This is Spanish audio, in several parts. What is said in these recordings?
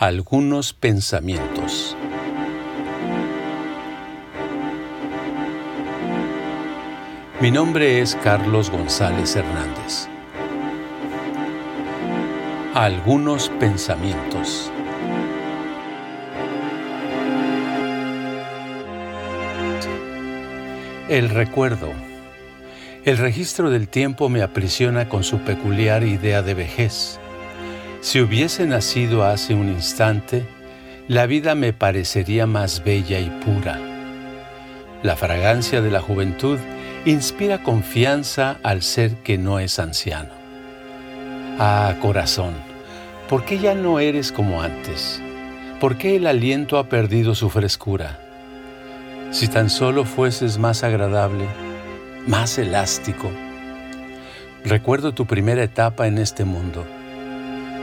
Algunos pensamientos. Mi nombre es Carlos González Hernández. Algunos pensamientos. El recuerdo. El registro del tiempo me aprisiona con su peculiar idea de vejez. Si hubiese nacido hace un instante, la vida me parecería más bella y pura. La fragancia de la juventud inspira confianza al ser que no es anciano. Ah, corazón, ¿por qué ya no eres como antes? ¿Por qué el aliento ha perdido su frescura? Si tan solo fueses más agradable, más elástico. Recuerdo tu primera etapa en este mundo.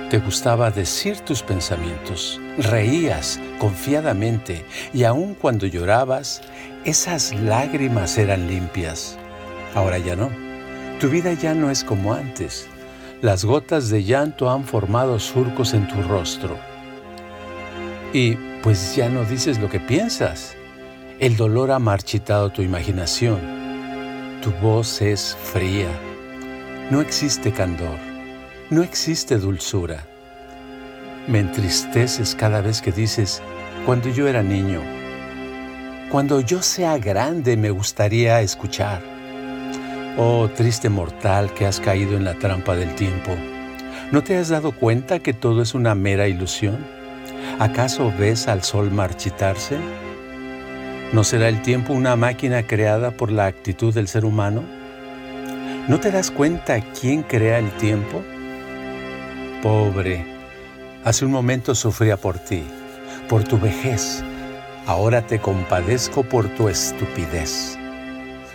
Te gustaba decir tus pensamientos, reías confiadamente y aun cuando llorabas, esas lágrimas eran limpias. Ahora ya no. Tu vida ya no es como antes. Las gotas de llanto han formado surcos en tu rostro. Y pues ya no dices lo que piensas. El dolor ha marchitado tu imaginación. Tu voz es fría. No existe candor. No existe dulzura. Me entristeces cada vez que dices, cuando yo era niño, cuando yo sea grande me gustaría escuchar. Oh triste mortal que has caído en la trampa del tiempo, ¿no te has dado cuenta que todo es una mera ilusión? ¿Acaso ves al sol marchitarse? ¿No será el tiempo una máquina creada por la actitud del ser humano? ¿No te das cuenta quién crea el tiempo? Pobre, hace un momento sufría por ti, por tu vejez, Ahora te compadezco por tu estupidez.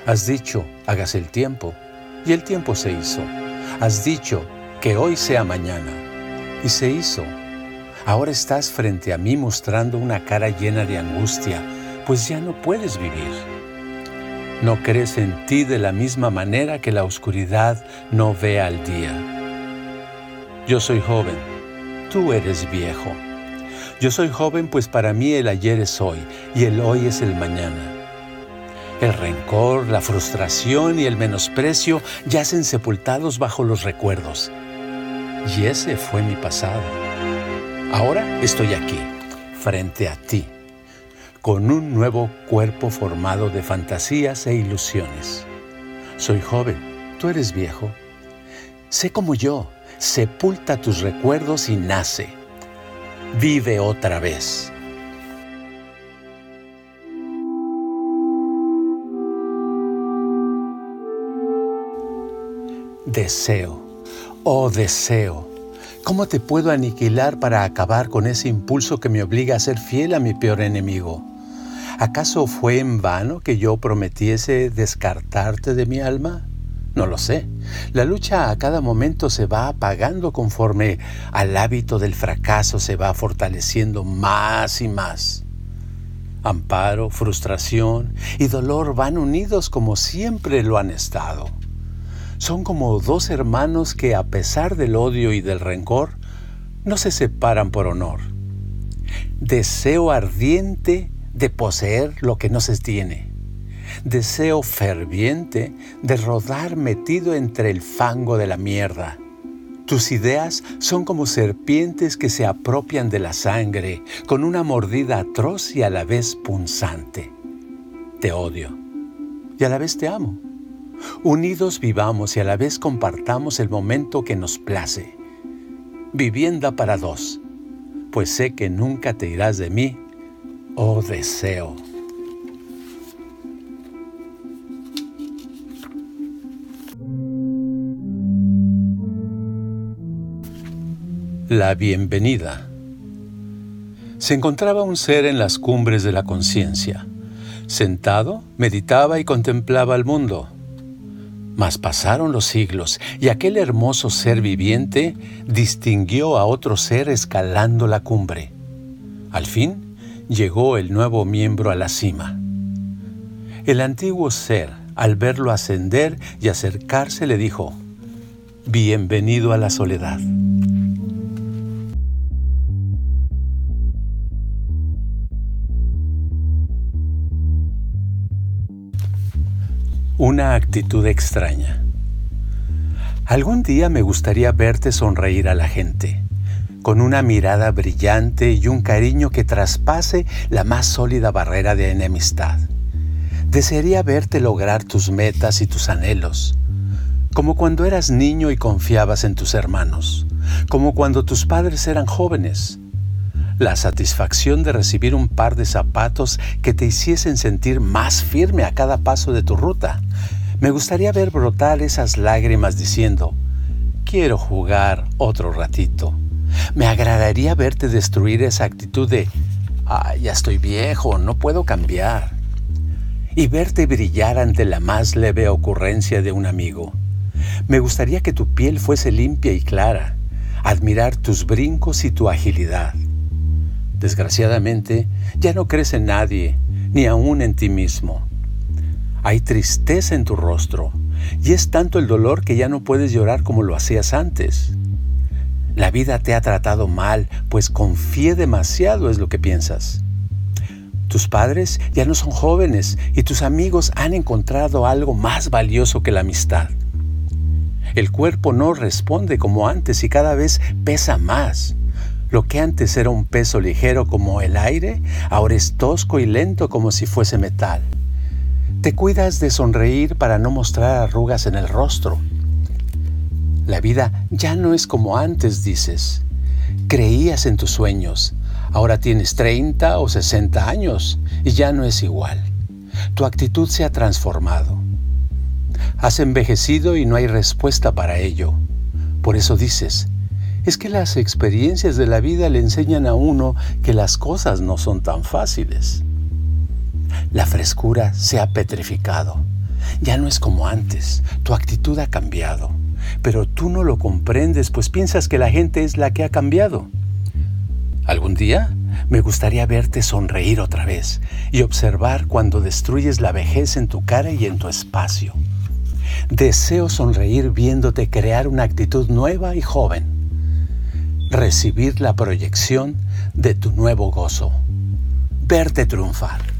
Has dicho, hagas el tiempo, y el tiempo se hizo. Has dicho, que hoy sea mañana, y se hizo. Ahora estás frente a mí mostrando una cara llena de angustia, pues ya no puedes vivir. No crees en ti de la misma manera que la oscuridad no ve al día. Yo soy joven, tú eres viejo. Yo soy joven pues para mí el ayer es hoy y el hoy es el mañana. El rencor, la frustración y el menosprecio yacen sepultados bajo los recuerdos. Y ese fue mi pasado. Ahora estoy aquí, frente a ti, con un nuevo cuerpo formado de fantasías e ilusiones. Soy joven, tú eres viejo. Sé como yo, sepulta tus recuerdos y nace vive otra vez. Deseo, oh deseo, ¿cómo te puedo aniquilar para acabar con ese impulso que me obliga a ser fiel a mi peor enemigo? ¿Acaso fue en vano que yo prometiese descartarte de mi alma? No lo sé. La lucha a cada momento se va apagando conforme al hábito del fracaso se va fortaleciendo más y más. Amparo, frustración y dolor van unidos como siempre lo han estado. Son como dos hermanos que a pesar del odio y del rencor, no se separan por honor. Deseo ardiente de poseer lo que no se tiene deseo ferviente de rodar metido entre el fango de la mierda. Tus ideas son como serpientes que se apropian de la sangre con una mordida atroz y a la vez punzante. Te odio y a la vez te amo. Unidos vivamos y a la vez compartamos el momento que nos place. Vivienda para dos, pues sé que nunca te irás de mí, oh deseo. La bienvenida. Se encontraba un ser en las cumbres de la conciencia. Sentado, meditaba y contemplaba el mundo. Mas pasaron los siglos y aquel hermoso ser viviente distinguió a otro ser escalando la cumbre. Al fin llegó el nuevo miembro a la cima. El antiguo ser, al verlo ascender y acercarse, le dijo, Bienvenido a la soledad. Una actitud extraña. Algún día me gustaría verte sonreír a la gente, con una mirada brillante y un cariño que traspase la más sólida barrera de enemistad. Desearía verte lograr tus metas y tus anhelos, como cuando eras niño y confiabas en tus hermanos, como cuando tus padres eran jóvenes, la satisfacción de recibir un par de zapatos que te hiciesen sentir más firme a cada paso de tu ruta. Me gustaría ver brotar esas lágrimas diciendo, quiero jugar otro ratito. Me agradaría verte destruir esa actitud de, ya estoy viejo, no puedo cambiar. Y verte brillar ante la más leve ocurrencia de un amigo. Me gustaría que tu piel fuese limpia y clara, admirar tus brincos y tu agilidad Desgraciadamente, ya no crees en nadie, ni aún en ti mismo. Hay tristeza en tu rostro, y es tanto el dolor que ya no puedes llorar como lo hacías antes. La vida te ha tratado mal, pues confié demasiado es lo que piensas. Tus padres ya no son jóvenes y tus amigos han encontrado algo más valioso que la amistad. El cuerpo no responde como antes y cada vez pesa más. Lo que antes era un peso ligero como el aire, ahora es tosco y lento como si fuese metal. Te cuidas de sonreír para no mostrar arrugas en el rostro. La vida ya no es como antes, dices. Creías en tus sueños, ahora tienes 30 o 60 años y ya no es igual. Tu actitud se ha transformado. Has envejecido y no hay respuesta para ello. Por eso dices, es que las experiencias de la vida le enseñan a uno que las cosas no son tan fáciles. La frescura se ha petrificado. Ya no es como antes. Tu actitud ha cambiado. Pero tú no lo comprendes, pues piensas que la gente es la que ha cambiado. Algún día me gustaría verte sonreír otra vez y observar cuando destruyes la vejez en tu cara y en tu espacio. Deseo sonreír viéndote crear una actitud nueva y joven recibir la proyección de tu nuevo gozo, verte triunfar.